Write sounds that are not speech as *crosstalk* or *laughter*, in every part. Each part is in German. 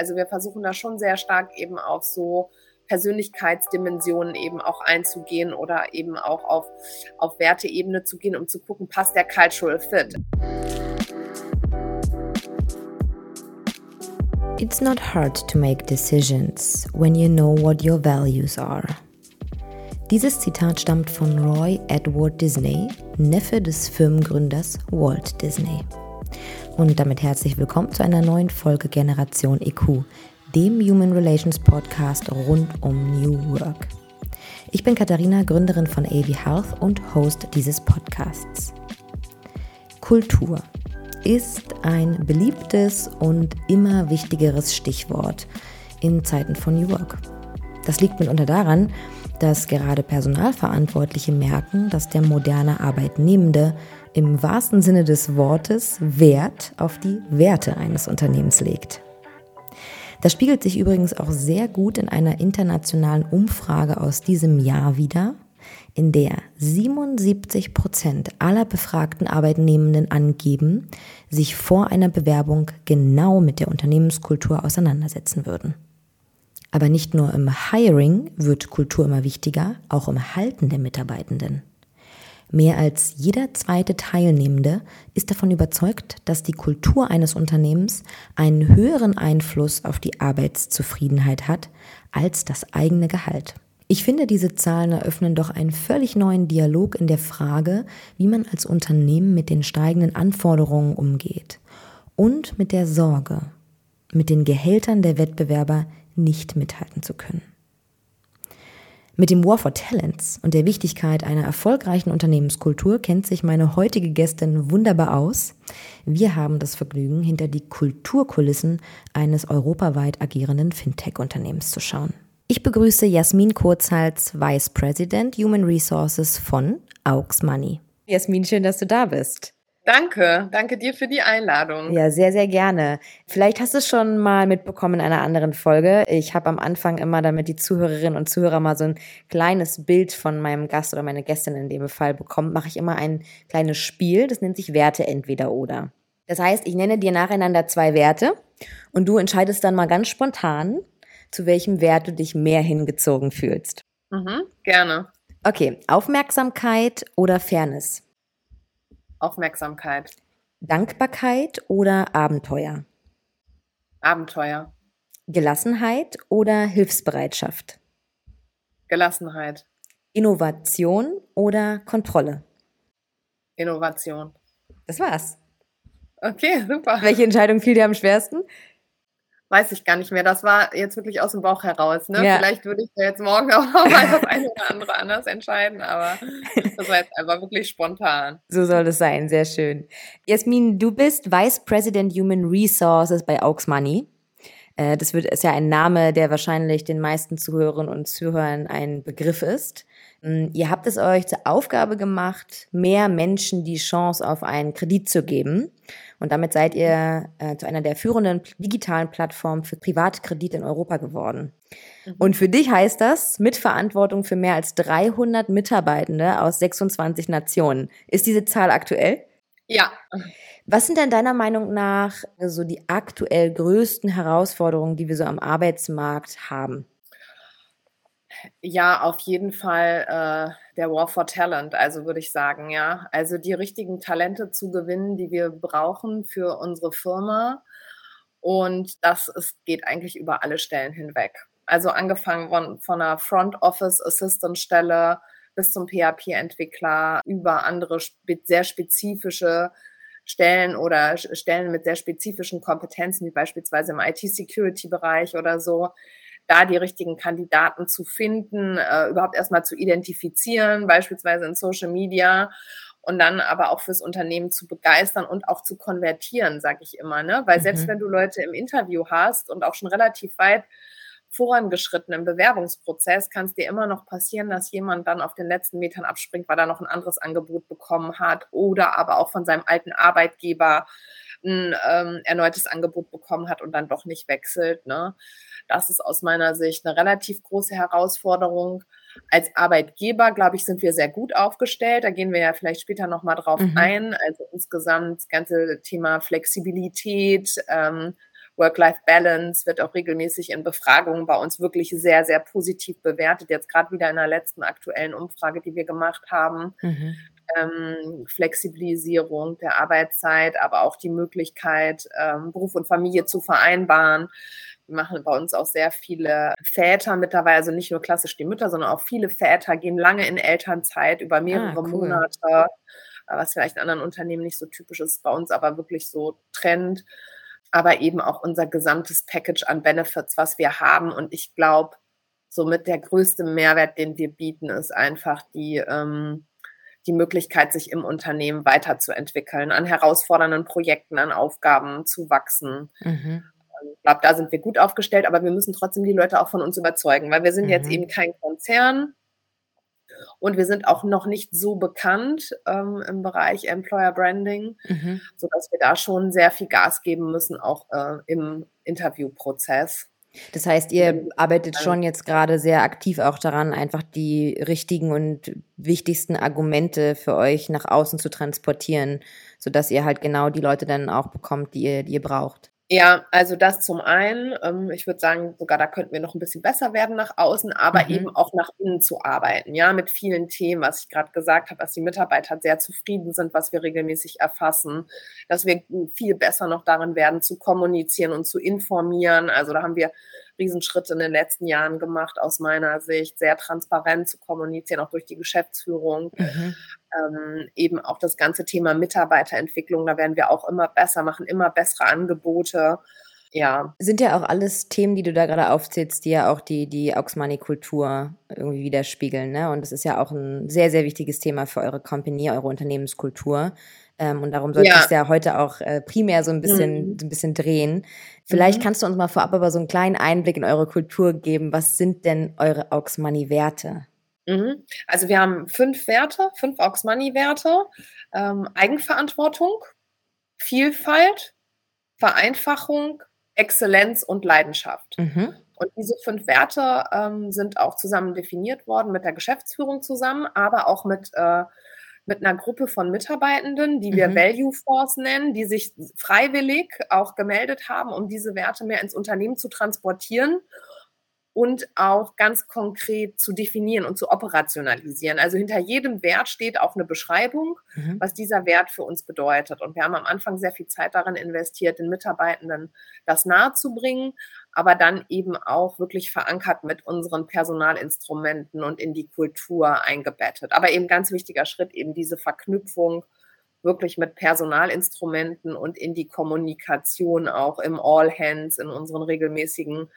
Also wir versuchen da schon sehr stark eben auf so Persönlichkeitsdimensionen eben auch einzugehen oder eben auch auf, auf Werteebene zu gehen, um zu gucken, passt der Cultural Fit. It's not hard to make decisions when you know what your values are. Dieses Zitat stammt von Roy Edward Disney, Neffe des Firmengründers Walt Disney. Und damit herzlich willkommen zu einer neuen Folge Generation EQ, dem Human Relations Podcast rund um New Work. Ich bin Katharina, Gründerin von AV Health und Host dieses Podcasts. Kultur ist ein beliebtes und immer wichtigeres Stichwort in Zeiten von New Work. Das liegt mitunter daran, dass gerade Personalverantwortliche merken, dass der moderne Arbeitnehmende im wahrsten Sinne des Wortes Wert auf die Werte eines Unternehmens legt. Das spiegelt sich übrigens auch sehr gut in einer internationalen Umfrage aus diesem Jahr wieder, in der 77 Prozent aller befragten Arbeitnehmenden angeben, sich vor einer Bewerbung genau mit der Unternehmenskultur auseinandersetzen würden. Aber nicht nur im Hiring wird Kultur immer wichtiger, auch im Halten der Mitarbeitenden. Mehr als jeder zweite Teilnehmende ist davon überzeugt, dass die Kultur eines Unternehmens einen höheren Einfluss auf die Arbeitszufriedenheit hat als das eigene Gehalt. Ich finde, diese Zahlen eröffnen doch einen völlig neuen Dialog in der Frage, wie man als Unternehmen mit den steigenden Anforderungen umgeht und mit der Sorge, mit den Gehältern der Wettbewerber nicht mithalten zu können. Mit dem War for Talents und der Wichtigkeit einer erfolgreichen Unternehmenskultur kennt sich meine heutige Gästin wunderbar aus. Wir haben das Vergnügen, hinter die Kulturkulissen eines europaweit agierenden Fintech-Unternehmens zu schauen. Ich begrüße Jasmin Kurzhals, Vice President Human Resources von Aux Money. Jasmin, schön, dass du da bist. Danke, danke dir für die Einladung. Ja, sehr, sehr gerne. Vielleicht hast du es schon mal mitbekommen in einer anderen Folge. Ich habe am Anfang immer, damit die Zuhörerinnen und Zuhörer mal so ein kleines Bild von meinem Gast oder meiner Gästin in dem Fall bekommen, mache ich immer ein kleines Spiel. Das nennt sich Werte entweder oder. Das heißt, ich nenne dir nacheinander zwei Werte und du entscheidest dann mal ganz spontan, zu welchem Wert du dich mehr hingezogen fühlst. Mhm, gerne. Okay, Aufmerksamkeit oder Fairness? Aufmerksamkeit. Dankbarkeit oder Abenteuer? Abenteuer. Gelassenheit oder Hilfsbereitschaft? Gelassenheit. Innovation oder Kontrolle? Innovation. Das war's. Okay, super. Welche Entscheidung fiel dir am schwersten? Weiß ich gar nicht mehr. Das war jetzt wirklich aus dem Bauch heraus. Ne? Ja. Vielleicht würde ich da jetzt morgen *laughs* auch noch mal das eine oder andere anders entscheiden, aber *laughs* das war jetzt einfach wirklich spontan. So soll es sein, sehr schön. Jasmin, du bist Vice President Human Resources bei Aux Money. Äh, das wird, ist ja ein Name, der wahrscheinlich den meisten Zuhörerinnen und Zuhörern ein Begriff ist. Hm, ihr habt es euch zur Aufgabe gemacht, mehr Menschen die Chance auf einen Kredit zu geben. Und damit seid ihr äh, zu einer der führenden digitalen Plattformen für Privatkredit in Europa geworden. Mhm. Und für dich heißt das Mitverantwortung für mehr als 300 Mitarbeitende aus 26 Nationen. Ist diese Zahl aktuell? Ja. Was sind denn deiner Meinung nach so die aktuell größten Herausforderungen, die wir so am Arbeitsmarkt haben? Ja, auf jeden Fall äh, der War for Talent, also würde ich sagen, ja. Also die richtigen Talente zu gewinnen, die wir brauchen für unsere Firma. Und das ist, geht eigentlich über alle Stellen hinweg. Also angefangen von, von einer Front Office Assistant Stelle bis zum PHP-Entwickler über andere sehr spezifische Stellen oder Stellen mit sehr spezifischen Kompetenzen, wie beispielsweise im IT-Security-Bereich oder so da die richtigen Kandidaten zu finden, äh, überhaupt erstmal zu identifizieren, beispielsweise in Social Media und dann aber auch fürs Unternehmen zu begeistern und auch zu konvertieren, sage ich immer, ne? Weil selbst mhm. wenn du Leute im Interview hast und auch schon relativ weit vorangeschritten im Bewerbungsprozess, kann es dir immer noch passieren, dass jemand dann auf den letzten Metern abspringt, weil er noch ein anderes Angebot bekommen hat oder aber auch von seinem alten Arbeitgeber ein ähm, erneutes Angebot bekommen hat und dann doch nicht wechselt. Ne? Das ist aus meiner Sicht eine relativ große Herausforderung. Als Arbeitgeber, glaube ich, sind wir sehr gut aufgestellt. Da gehen wir ja vielleicht später nochmal drauf mhm. ein. Also insgesamt das ganze Thema Flexibilität, ähm, Work-Life-Balance wird auch regelmäßig in Befragungen bei uns wirklich sehr, sehr positiv bewertet. Jetzt gerade wieder in der letzten aktuellen Umfrage, die wir gemacht haben. Mhm. Ähm, Flexibilisierung der Arbeitszeit, aber auch die Möglichkeit, ähm, Beruf und Familie zu vereinbaren. Wir machen bei uns auch sehr viele Väter mittlerweile, also nicht nur klassisch die Mütter, sondern auch viele Väter gehen lange in Elternzeit über mehrere ah, cool. Monate, was vielleicht in anderen Unternehmen nicht so typisch ist, bei uns aber wirklich so Trend aber eben auch unser gesamtes Package an Benefits, was wir haben. Und ich glaube, somit der größte Mehrwert, den wir bieten, ist einfach die, ähm, die Möglichkeit, sich im Unternehmen weiterzuentwickeln, an herausfordernden Projekten, an Aufgaben zu wachsen. Mhm. Ich glaube, da sind wir gut aufgestellt, aber wir müssen trotzdem die Leute auch von uns überzeugen, weil wir sind mhm. jetzt eben kein Konzern. Und wir sind auch noch nicht so bekannt ähm, im Bereich Employer Branding, mhm. sodass wir da schon sehr viel Gas geben müssen, auch äh, im Interviewprozess. Das heißt, ihr arbeitet schon jetzt gerade sehr aktiv auch daran, einfach die richtigen und wichtigsten Argumente für euch nach außen zu transportieren, sodass ihr halt genau die Leute dann auch bekommt, die ihr, die ihr braucht. Ja, also das zum einen. Ähm, ich würde sagen, sogar da könnten wir noch ein bisschen besser werden nach außen, aber mhm. eben auch nach innen zu arbeiten, ja, mit vielen Themen, was ich gerade gesagt habe, dass die Mitarbeiter sehr zufrieden sind, was wir regelmäßig erfassen, dass wir viel besser noch darin werden, zu kommunizieren und zu informieren. Also da haben wir Riesenschritte in den letzten Jahren gemacht, aus meiner Sicht, sehr transparent zu kommunizieren, auch durch die Geschäftsführung. Mhm. Ähm, eben auch das ganze Thema Mitarbeiterentwicklung, da werden wir auch immer besser, machen immer bessere Angebote. Ja. Sind ja auch alles Themen, die du da gerade aufzählst, die ja auch die, die Auxmoney-Kultur irgendwie widerspiegeln. Ne? Und das ist ja auch ein sehr, sehr wichtiges Thema für eure Company, eure Unternehmenskultur. Ähm, und darum sollte ja. es ja heute auch äh, primär so ein bisschen, mhm. so ein bisschen drehen. Vielleicht mhm. kannst du uns mal vorab aber so einen kleinen Einblick in eure Kultur geben. Was sind denn eure Aux Money Werte? Mhm. Also wir haben fünf Werte, fünf Aux Money Werte. Ähm, Eigenverantwortung, Vielfalt, Vereinfachung, Exzellenz und Leidenschaft. Mhm. Und diese fünf Werte ähm, sind auch zusammen definiert worden mit der Geschäftsführung zusammen, aber auch mit äh, mit einer Gruppe von Mitarbeitenden, die wir mhm. Value Force nennen, die sich freiwillig auch gemeldet haben, um diese Werte mehr ins Unternehmen zu transportieren und auch ganz konkret zu definieren und zu operationalisieren. Also hinter jedem Wert steht auch eine Beschreibung, mhm. was dieser Wert für uns bedeutet. Und wir haben am Anfang sehr viel Zeit darin investiert, den Mitarbeitenden das nahezubringen, aber dann eben auch wirklich verankert mit unseren Personalinstrumenten und in die Kultur eingebettet. Aber eben ganz wichtiger Schritt, eben diese Verknüpfung wirklich mit Personalinstrumenten und in die Kommunikation auch im All Hands, in unseren regelmäßigen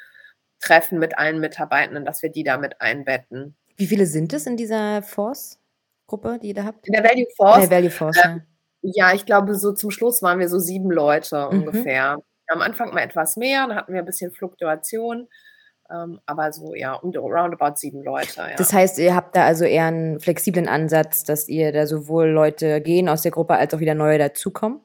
Treffen mit allen Mitarbeitenden, dass wir die damit einbetten. Wie viele sind es in dieser Force-Gruppe, die ihr da habt? In der Value Force? In der Value Force, äh, ja. ja. ich glaube, so zum Schluss waren wir so sieben Leute mhm. ungefähr am Anfang mal etwas mehr, dann hatten wir ein bisschen Fluktuation. Ähm, aber so, ja, um roundabout sieben Leute. Ja. Das heißt, ihr habt da also eher einen flexiblen Ansatz, dass ihr da sowohl Leute gehen aus der Gruppe als auch wieder neue dazukommen?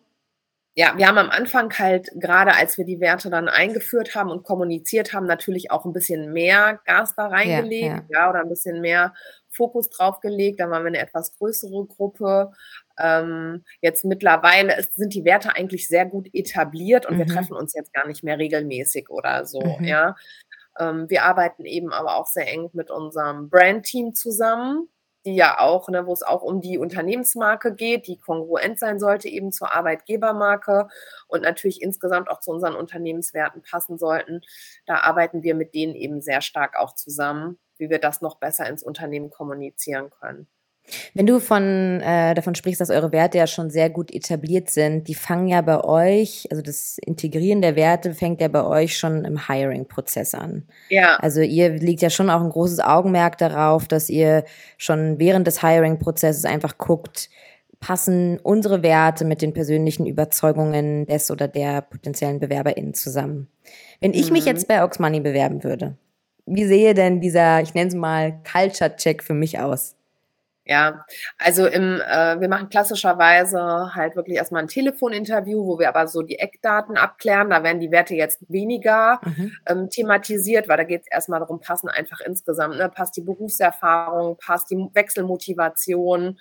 Ja, wir haben am Anfang halt, gerade als wir die Werte dann eingeführt haben und kommuniziert haben, natürlich auch ein bisschen mehr Gas da reingelegt, ja, ja. ja oder ein bisschen mehr Fokus drauf gelegt. Dann waren wir eine etwas größere Gruppe. Ähm, jetzt mittlerweile ist, sind die Werte eigentlich sehr gut etabliert und mhm. wir treffen uns jetzt gar nicht mehr regelmäßig oder so, mhm. ja. Ähm, wir arbeiten eben aber auch sehr eng mit unserem Brand-Team zusammen die ja auch, ne, wo es auch um die Unternehmensmarke geht, die kongruent sein sollte eben zur Arbeitgebermarke und natürlich insgesamt auch zu unseren Unternehmenswerten passen sollten. Da arbeiten wir mit denen eben sehr stark auch zusammen, wie wir das noch besser ins Unternehmen kommunizieren können. Wenn du von, äh, davon sprichst, dass eure Werte ja schon sehr gut etabliert sind, die fangen ja bei euch, also das Integrieren der Werte fängt ja bei euch schon im Hiring-Prozess an. Ja. Also ihr legt ja schon auch ein großes Augenmerk darauf, dass ihr schon während des Hiring-Prozesses einfach guckt, passen unsere Werte mit den persönlichen Überzeugungen des oder der potenziellen BewerberInnen zusammen. Wenn ich mhm. mich jetzt bei Oxmoney bewerben würde, wie sehe denn dieser, ich nenne es mal, Culture-Check für mich aus? Ja, also im, äh, wir machen klassischerweise halt wirklich erstmal ein Telefoninterview, wo wir aber so die Eckdaten abklären. Da werden die Werte jetzt weniger mhm. ähm, thematisiert, weil da geht es erstmal darum, passen einfach insgesamt, ne? passt die Berufserfahrung, passt die Wechselmotivation,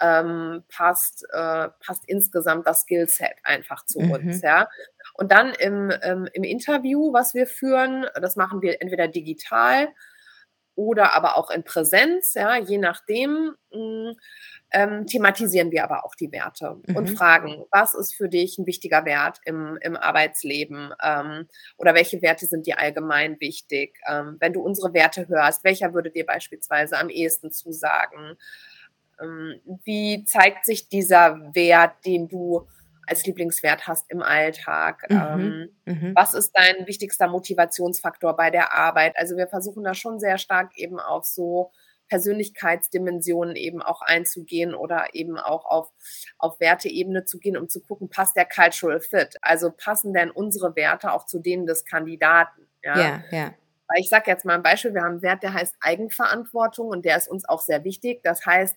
ähm, passt, äh, passt insgesamt das Skillset einfach zu mhm. uns, ja. Und dann im, ähm, im Interview, was wir führen, das machen wir entweder digital oder aber auch in Präsenz, ja, je nachdem. Mh, mm, ähm, thematisieren wir aber auch die Werte mhm. und fragen, was ist für dich ein wichtiger Wert im, im Arbeitsleben ähm, oder welche Werte sind dir allgemein wichtig? Ähm, wenn du unsere Werte hörst, welcher würde dir beispielsweise am ehesten zusagen? Ähm, wie zeigt sich dieser Wert, den du als Lieblingswert hast im Alltag? Mhm. Ähm, mhm. Was ist dein wichtigster Motivationsfaktor bei der Arbeit? Also wir versuchen da schon sehr stark eben auf so Persönlichkeitsdimensionen eben auch einzugehen oder eben auch auf, auf Werteebene zu gehen, um zu gucken, passt der Cultural Fit? Also passen denn unsere Werte auch zu denen des Kandidaten? Ja, ja. ja. Weil ich sage jetzt mal ein Beispiel, wir haben einen Wert, der heißt Eigenverantwortung und der ist uns auch sehr wichtig. Das heißt,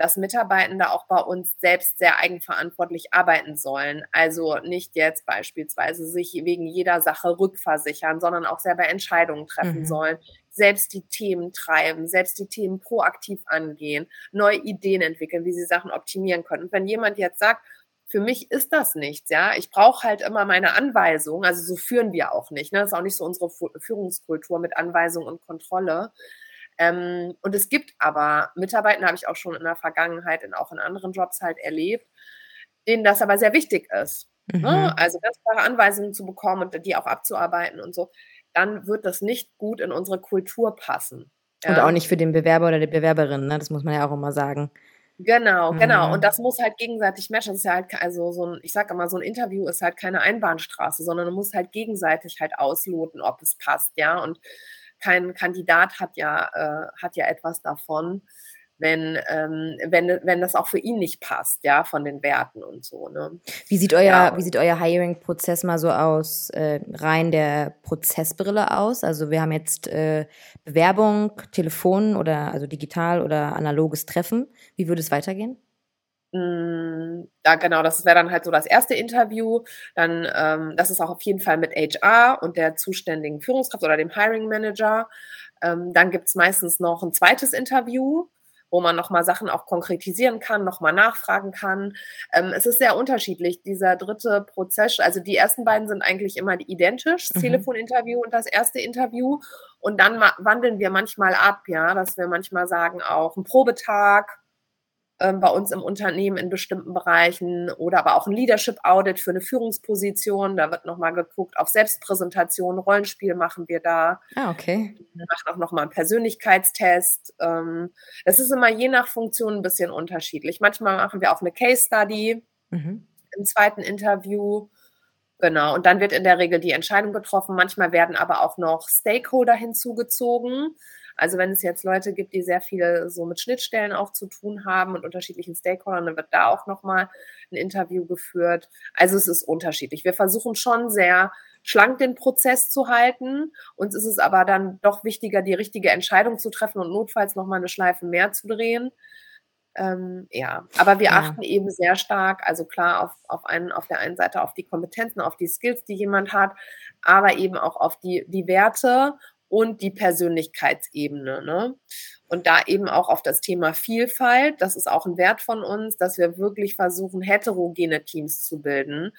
dass Mitarbeitende auch bei uns selbst sehr eigenverantwortlich arbeiten sollen. Also nicht jetzt beispielsweise sich wegen jeder Sache rückversichern, sondern auch selber Entscheidungen treffen mhm. sollen, selbst die Themen treiben, selbst die Themen proaktiv angehen, neue Ideen entwickeln, wie sie Sachen optimieren können. Und wenn jemand jetzt sagt, für mich ist das nichts, ja. Ich brauche halt immer meine Anweisungen. Also so führen wir auch nicht. Ne? Das ist auch nicht so unsere Führungskultur mit Anweisung und Kontrolle. Ähm, und es gibt aber Mitarbeiter, habe ich auch schon in der Vergangenheit und auch in anderen Jobs halt erlebt, denen das aber sehr wichtig ist. Ne? Mhm. Ne? Also ganz klare Anweisungen zu bekommen und die auch abzuarbeiten und so dann wird das nicht gut in unsere Kultur passen. Und ja. auch nicht für den Bewerber oder die Bewerberin, ne? das muss man ja auch immer sagen. Genau, genau. Mhm. Und das muss halt gegenseitig matchen. Das ist ja halt, also so ein, ich sage immer, so ein Interview ist halt keine Einbahnstraße, sondern du musst halt gegenseitig halt ausloten, ob es passt, ja. Und kein Kandidat hat ja, äh, hat ja etwas davon, wenn, ähm, wenn, wenn das auch für ihn nicht passt, ja, von den Werten und so. Ne? Wie sieht euer, ja. wie sieht euer Hiring-Prozess mal so aus, äh, rein der Prozessbrille aus? Also wir haben jetzt äh, Bewerbung, Telefon oder also digital oder analoges Treffen. Wie würde es weitergehen? Mm, ja, genau, das wäre dann halt so das erste Interview. Dann, ähm, das ist auch auf jeden Fall mit HR und der zuständigen Führungskraft oder dem Hiring Manager. Ähm, dann gibt's meistens noch ein zweites Interview wo man nochmal Sachen auch konkretisieren kann, nochmal nachfragen kann. Ähm, es ist sehr unterschiedlich. Dieser dritte Prozess, also die ersten beiden sind eigentlich immer identisch, das mhm. Telefoninterview und das erste Interview. Und dann wandeln wir manchmal ab, ja, dass wir manchmal sagen, auch ein Probetag bei uns im Unternehmen in bestimmten Bereichen oder aber auch ein Leadership Audit für eine Führungsposition. Da wird nochmal geguckt auf Selbstpräsentation, Rollenspiel machen wir da. Ah, okay. Wir machen auch nochmal einen Persönlichkeitstest. Ähm, das ist immer je nach Funktion ein bisschen unterschiedlich. Manchmal machen wir auch eine Case Study mhm. im zweiten Interview. Genau, und dann wird in der Regel die Entscheidung getroffen. Manchmal werden aber auch noch Stakeholder hinzugezogen. Also wenn es jetzt Leute gibt, die sehr viel so mit Schnittstellen auch zu tun haben und unterschiedlichen Stakeholdern, dann wird da auch nochmal ein Interview geführt. Also es ist unterschiedlich. Wir versuchen schon sehr schlank den Prozess zu halten. Uns ist es aber dann doch wichtiger, die richtige Entscheidung zu treffen und notfalls nochmal eine Schleife mehr zu drehen. Ähm, ja, aber wir ja. achten eben sehr stark, also klar auf, auf, einen, auf der einen Seite auf die Kompetenzen, auf die Skills, die jemand hat, aber eben auch auf die, die Werte und die Persönlichkeitsebene. Ne? Und da eben auch auf das Thema Vielfalt, das ist auch ein Wert von uns, dass wir wirklich versuchen, heterogene Teams zu bilden.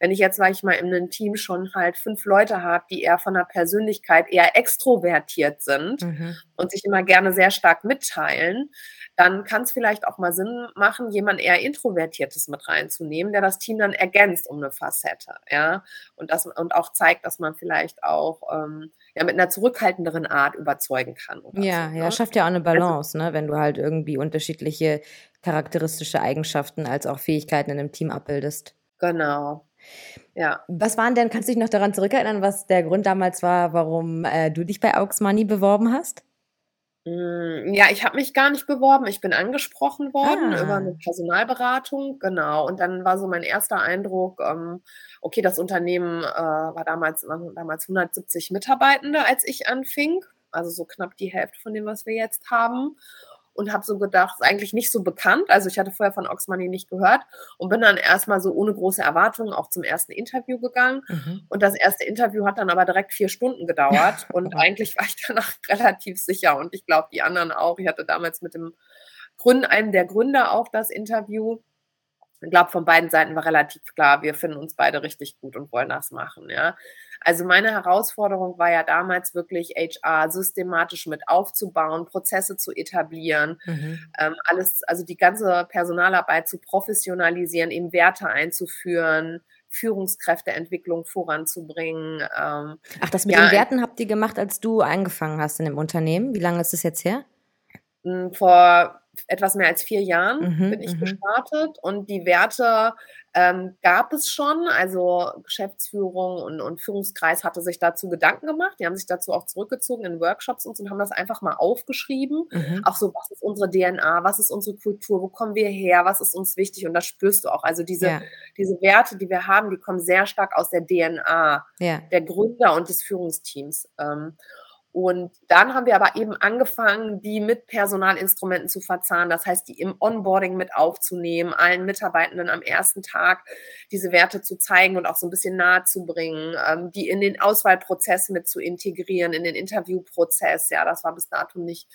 Wenn ich jetzt, sage ich mal, in einem Team schon halt fünf Leute habe, die eher von der Persönlichkeit eher extrovertiert sind mhm. und sich immer gerne sehr stark mitteilen, dann kann es vielleicht auch mal Sinn machen, jemand eher Introvertiertes mit reinzunehmen, der das Team dann ergänzt um eine Facette, ja, und das und auch zeigt, dass man vielleicht auch ähm, ja mit einer zurückhaltenderen Art überzeugen kann. ja, so, ja, ne? schafft ja auch eine also Balance, also, ne, wenn du halt irgendwie unterschiedliche charakteristische Eigenschaften als auch Fähigkeiten in einem Team abbildest. Genau. Ja. Was waren denn, kannst du dich noch daran zurückerinnern, was der Grund damals war, warum äh, du dich bei Aux Money beworben hast? Hm, ja, ich habe mich gar nicht beworben. Ich bin angesprochen worden ah. über eine Personalberatung, genau. Und dann war so mein erster Eindruck, ähm, okay, das Unternehmen äh, war damals, waren damals 170 Mitarbeitende, als ich anfing. Also so knapp die Hälfte von dem, was wir jetzt haben und habe so gedacht, ist eigentlich nicht so bekannt. Also ich hatte vorher von Oxmoney nicht gehört und bin dann erstmal so ohne große Erwartungen auch zum ersten Interview gegangen. Mhm. Und das erste Interview hat dann aber direkt vier Stunden gedauert *laughs* und eigentlich war ich *laughs* danach relativ sicher und ich glaube die anderen auch. Ich hatte damals mit dem Gründen, einem der Gründer auch das Interview. ich glaube, von beiden Seiten war relativ klar, wir finden uns beide richtig gut und wollen das machen, ja. Also meine Herausforderung war ja damals wirklich HR systematisch mit aufzubauen, Prozesse zu etablieren, mhm. ähm, alles, also die ganze Personalarbeit zu professionalisieren, eben Werte einzuführen, Führungskräfteentwicklung voranzubringen. Ähm, Ach, das mit ja, den Werten habt ihr gemacht, als du angefangen hast in dem Unternehmen. Wie lange ist das jetzt her? Hm, vor etwas mehr als vier Jahren mhm, bin ich mhm. gestartet und die Werte ähm, gab es schon. Also Geschäftsführung und, und, Führungskreis hatte sich dazu Gedanken gemacht. Die haben sich dazu auch zurückgezogen in Workshops und, so und haben das einfach mal aufgeschrieben. Mhm. Auch so, was ist unsere DNA, was ist unsere Kultur, wo kommen wir her, was ist uns wichtig und das spürst du auch. Also diese, ja. diese Werte, die wir haben, die kommen sehr stark aus der DNA ja. der Gründer und des Führungsteams. Ähm, und dann haben wir aber eben angefangen, die mit Personalinstrumenten zu verzahnen. Das heißt, die im Onboarding mit aufzunehmen, allen Mitarbeitenden am ersten Tag diese Werte zu zeigen und auch so ein bisschen nahe zu bringen, ähm, die in den Auswahlprozess mit zu integrieren, in den Interviewprozess. Ja, das war bis dato nicht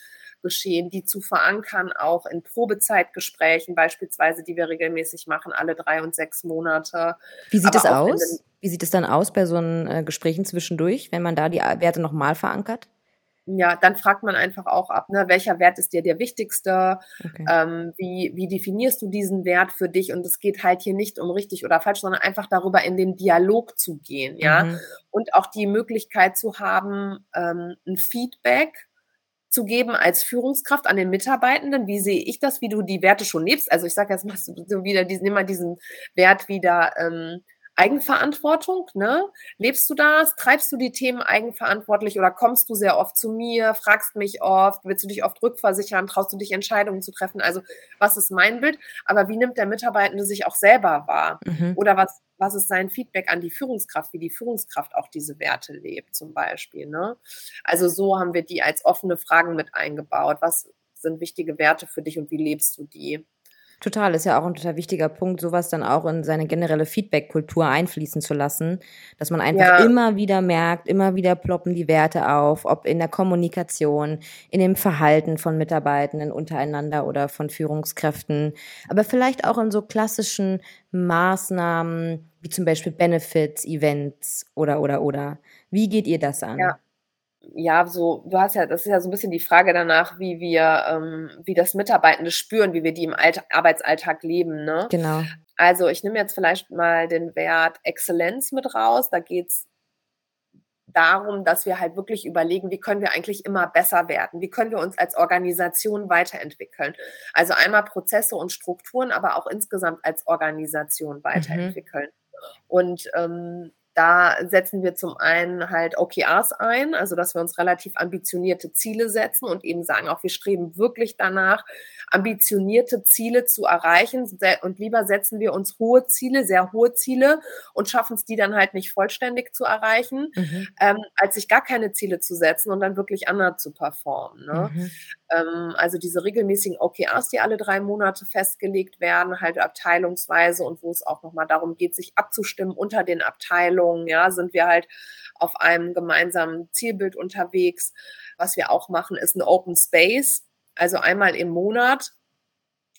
geschehen, die zu verankern, auch in Probezeitgesprächen beispielsweise, die wir regelmäßig machen, alle drei und sechs Monate. Wie sieht es aus? Wie sieht es dann aus bei so einen äh, Gesprächen zwischendurch, wenn man da die Werte nochmal verankert? Ja, dann fragt man einfach auch ab, ne, welcher Wert ist dir der wichtigste? Okay. Ähm, wie, wie definierst du diesen Wert für dich? Und es geht halt hier nicht um richtig oder falsch, sondern einfach darüber in den Dialog zu gehen, ja. Mhm. Und auch die Möglichkeit zu haben, ähm, ein Feedback zu geben als Führungskraft an den Mitarbeitenden. Wie sehe ich das, wie du die Werte schon lebst? Also ich sage jetzt mal so wieder diesen, immer diesen Wert wieder, ähm, Eigenverantwortung, ne? Lebst du das? Treibst du die Themen eigenverantwortlich oder kommst du sehr oft zu mir, fragst mich oft, willst du dich oft rückversichern, traust du dich Entscheidungen zu treffen? Also, was ist mein Bild? Aber wie nimmt der Mitarbeitende sich auch selber wahr? Mhm. Oder was, was ist sein Feedback an die Führungskraft, wie die Führungskraft auch diese Werte lebt, zum Beispiel, ne? Also, so haben wir die als offene Fragen mit eingebaut. Was sind wichtige Werte für dich und wie lebst du die? Total, ist ja auch ein total wichtiger Punkt, sowas dann auch in seine generelle Feedback-Kultur einfließen zu lassen, dass man einfach ja. immer wieder merkt, immer wieder ploppen die Werte auf, ob in der Kommunikation, in dem Verhalten von Mitarbeitenden untereinander oder von Führungskräften, aber vielleicht auch in so klassischen Maßnahmen, wie zum Beispiel Benefits, Events oder, oder, oder. Wie geht ihr das an? Ja ja, so, du hast ja, das ist ja so ein bisschen die Frage danach, wie wir, ähm, wie das Mitarbeitende spüren, wie wir die im Alt Arbeitsalltag leben, ne? Genau. Also ich nehme jetzt vielleicht mal den Wert Exzellenz mit raus. Da geht's darum, dass wir halt wirklich überlegen, wie können wir eigentlich immer besser werden? Wie können wir uns als Organisation weiterentwickeln? Also einmal Prozesse und Strukturen, aber auch insgesamt als Organisation mhm. weiterentwickeln. Mhm. Und ähm, da setzen wir zum einen halt OKRs ein, also dass wir uns relativ ambitionierte Ziele setzen und eben sagen, auch wir streben wirklich danach, ambitionierte Ziele zu erreichen und lieber setzen wir uns hohe Ziele, sehr hohe Ziele und schaffen es die dann halt nicht vollständig zu erreichen, mhm. ähm, als sich gar keine Ziele zu setzen und dann wirklich anders zu performen. Ne? Mhm. Ähm, also diese regelmäßigen OKRs, die alle drei Monate festgelegt werden, halt abteilungsweise und wo es auch nochmal darum geht, sich abzustimmen unter den Abteilungen, ja, sind wir halt auf einem gemeinsamen Zielbild unterwegs. Was wir auch machen, ist ein Open Space. Also einmal im Monat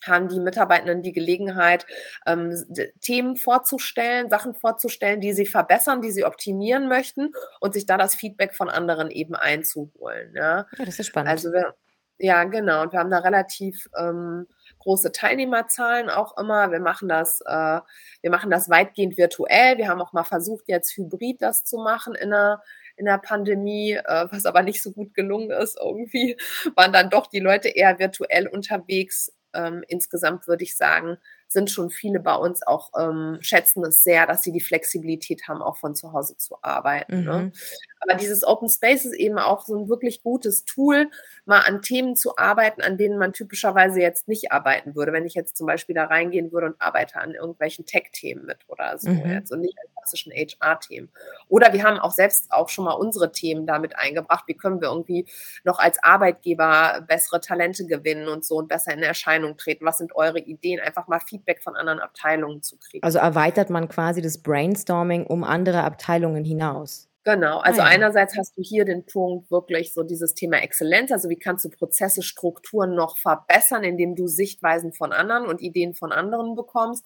haben die Mitarbeitenden die Gelegenheit, ähm, Themen vorzustellen, Sachen vorzustellen, die sie verbessern, die sie optimieren möchten und sich da das Feedback von anderen eben einzuholen. Ja, ja das ist spannend. Also wir, ja, genau. Und wir haben da relativ ähm, große Teilnehmerzahlen auch immer. Wir machen das, äh, wir machen das weitgehend virtuell. Wir haben auch mal versucht, jetzt hybrid das zu machen in der in der Pandemie, äh, was aber nicht so gut gelungen ist. Irgendwie waren dann doch die Leute eher virtuell unterwegs. Ähm, insgesamt würde ich sagen, sind schon viele bei uns auch, ähm, schätzen es sehr, dass sie die Flexibilität haben, auch von zu Hause zu arbeiten. Ne? Mhm. Ne? Aber dieses Open Space ist eben auch so ein wirklich gutes Tool, mal an Themen zu arbeiten, an denen man typischerweise jetzt nicht arbeiten würde. Wenn ich jetzt zum Beispiel da reingehen würde und arbeite an irgendwelchen Tech-Themen mit oder so mhm. jetzt und nicht an klassischen HR-Themen. Oder wir haben auch selbst auch schon mal unsere Themen damit eingebracht. Wie können wir irgendwie noch als Arbeitgeber bessere Talente gewinnen und so und besser in Erscheinung treten? Was sind eure Ideen? Einfach mal Feedback von anderen Abteilungen zu kriegen. Also erweitert man quasi das Brainstorming um andere Abteilungen hinaus. Genau, also ah, ja. einerseits hast du hier den Punkt wirklich so dieses Thema Exzellenz, also wie kannst du Prozesse, Strukturen noch verbessern, indem du Sichtweisen von anderen und Ideen von anderen bekommst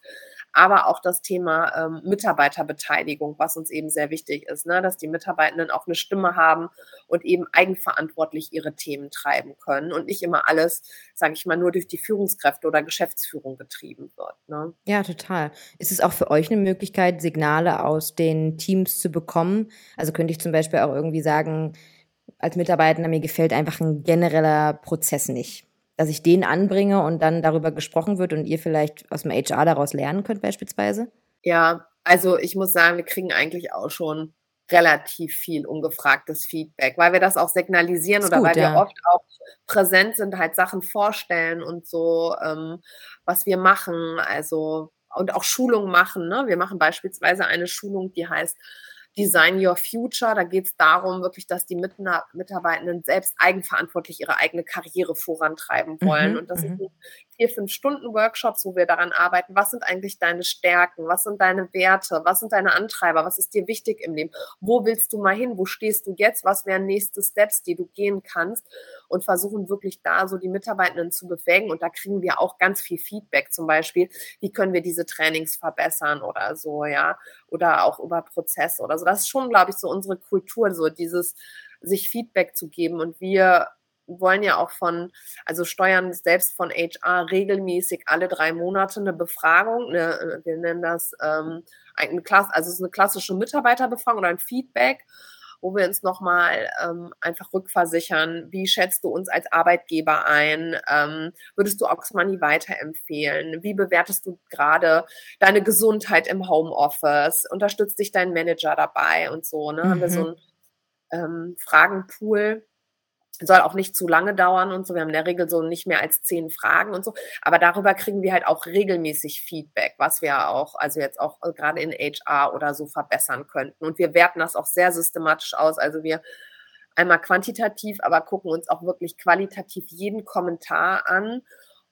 aber auch das Thema ähm, Mitarbeiterbeteiligung, was uns eben sehr wichtig ist, ne? dass die Mitarbeitenden auch eine Stimme haben und eben eigenverantwortlich ihre Themen treiben können und nicht immer alles, sage ich mal, nur durch die Führungskräfte oder Geschäftsführung getrieben wird. Ne? Ja, total. Ist es auch für euch eine Möglichkeit, Signale aus den Teams zu bekommen? Also könnte ich zum Beispiel auch irgendwie sagen, als Mitarbeiter, mir gefällt einfach ein genereller Prozess nicht dass ich den anbringe und dann darüber gesprochen wird und ihr vielleicht aus dem HR daraus lernen könnt beispielsweise? Ja, also ich muss sagen, wir kriegen eigentlich auch schon relativ viel ungefragtes Feedback, weil wir das auch signalisieren oder gut, weil ja. wir oft auch präsent sind, halt Sachen vorstellen und so, ähm, was wir machen, also und auch Schulungen machen. Ne? Wir machen beispielsweise eine Schulung, die heißt Design Your Future. Da geht es darum, wirklich, dass die Mitarbeitenden selbst eigenverantwortlich ihre eigene Karriere vorantreiben wollen. Mhm, und das mhm. ist ein vier, fünf Stunden Workshops, wo wir daran arbeiten. Was sind eigentlich deine Stärken? Was sind deine Werte? Was sind deine Antreiber? Was ist dir wichtig im Leben? Wo willst du mal hin? Wo stehst du jetzt? Was wären nächste Steps, die du gehen kannst? Und versuchen wirklich da so die Mitarbeitenden zu befähigen. Und da kriegen wir auch ganz viel Feedback zum Beispiel. Wie können wir diese Trainings verbessern oder so, ja? Oder auch über Prozesse oder so. Das ist schon, glaube ich, so unsere Kultur, so dieses sich Feedback zu geben. Und wir wollen ja auch von, also steuern selbst von HR regelmäßig alle drei Monate eine Befragung, eine, wir nennen das ähm, eine Klasse, also es ist eine klassische Mitarbeiterbefragung oder ein Feedback, wo wir uns nochmal ähm, einfach rückversichern, wie schätzt du uns als Arbeitgeber ein, ähm, würdest du Oxmoney weiterempfehlen, wie bewertest du gerade deine Gesundheit im Homeoffice, unterstützt dich dein Manager dabei und so, ne, mhm. haben wir so mhm. ein ähm, Fragenpool, soll auch nicht zu lange dauern und so. Wir haben in der Regel so nicht mehr als zehn Fragen und so. Aber darüber kriegen wir halt auch regelmäßig Feedback, was wir auch, also jetzt auch äh, gerade in HR oder so verbessern könnten. Und wir werten das auch sehr systematisch aus. Also wir einmal quantitativ, aber gucken uns auch wirklich qualitativ jeden Kommentar an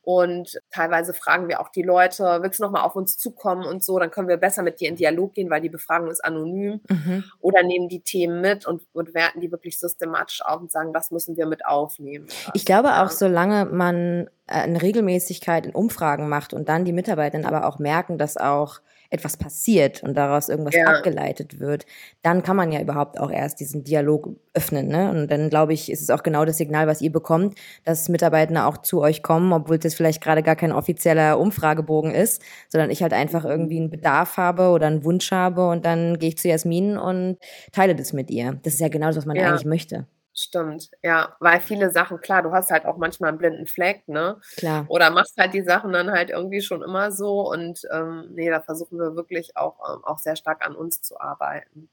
und teilweise fragen wir auch die Leute, willst du nochmal auf uns zukommen und so, dann können wir besser mit dir in Dialog gehen, weil die Befragung ist anonym. Mhm. Oder nehmen die Themen mit und, und werten die wirklich systematisch auf und sagen, das müssen wir mit aufnehmen. Ich glaube auch, solange man eine Regelmäßigkeit in Umfragen macht und dann die Mitarbeiter aber auch merken, dass auch etwas passiert und daraus irgendwas ja. abgeleitet wird, dann kann man ja überhaupt auch erst diesen Dialog öffnen. Ne? Und dann glaube ich, ist es auch genau das Signal, was ihr bekommt, dass Mitarbeiter auch zu euch kommen, obwohl das vielleicht gerade gar kein offizieller Umfragebogen ist, sondern ich halt einfach mhm. irgendwie einen Bedarf habe oder einen Wunsch habe und dann gehe ich zu Jasmin und teile das mit ihr. Das ist ja genau das, was man ja. eigentlich möchte. Stimmt, ja, weil viele Sachen, klar, du hast halt auch manchmal einen blinden Fleck, ne? Klar. Oder machst halt die Sachen dann halt irgendwie schon immer so und ähm, nee, da versuchen wir wirklich auch, ähm, auch sehr stark an uns zu arbeiten.